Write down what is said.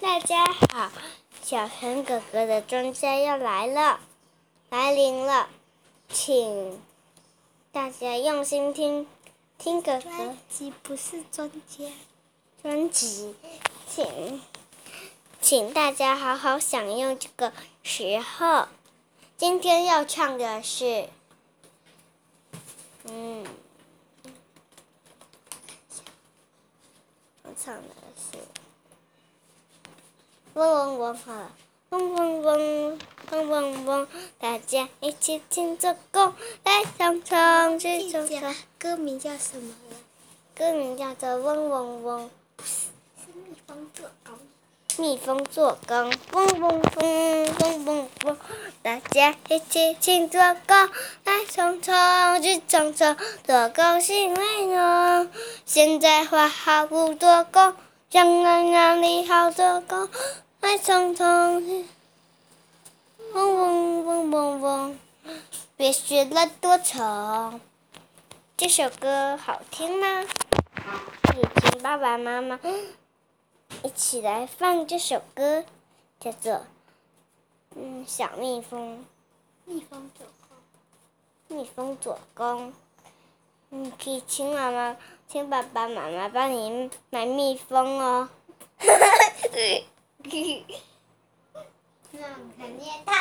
大家好，小陈哥哥的专家要来了，来临了，请大家用心听，听哥哥专辑不是专家，专辑，请请大家好好享用这个时候。今天要唱的是，嗯，我唱的是。嗡嗡嗡，好了，嗡嗡嗡，嗡嗡嗡，大家一起庆祝恭，来唱唱去唱唱。歌名叫什么了？歌名叫做《嗡嗡嗡》，是蜜蜂做工。蜜蜂做工，嗡嗡嗡，嗡嗡嗡，大家一起庆祝恭，来唱唱去唱唱，多高兴来呢！现在花好不做工，将来哪里好做工？来唱唱去，嗡嗡嗡嗡嗡，别学了多愁。这首歌好听吗？可以请爸爸妈妈一起来放这首歌，叫做《嗯小蜜蜂蜜蜂做工。蜜蜂做工》。你可以请妈妈、请爸爸妈妈帮你买蜜蜂哦。那肯定。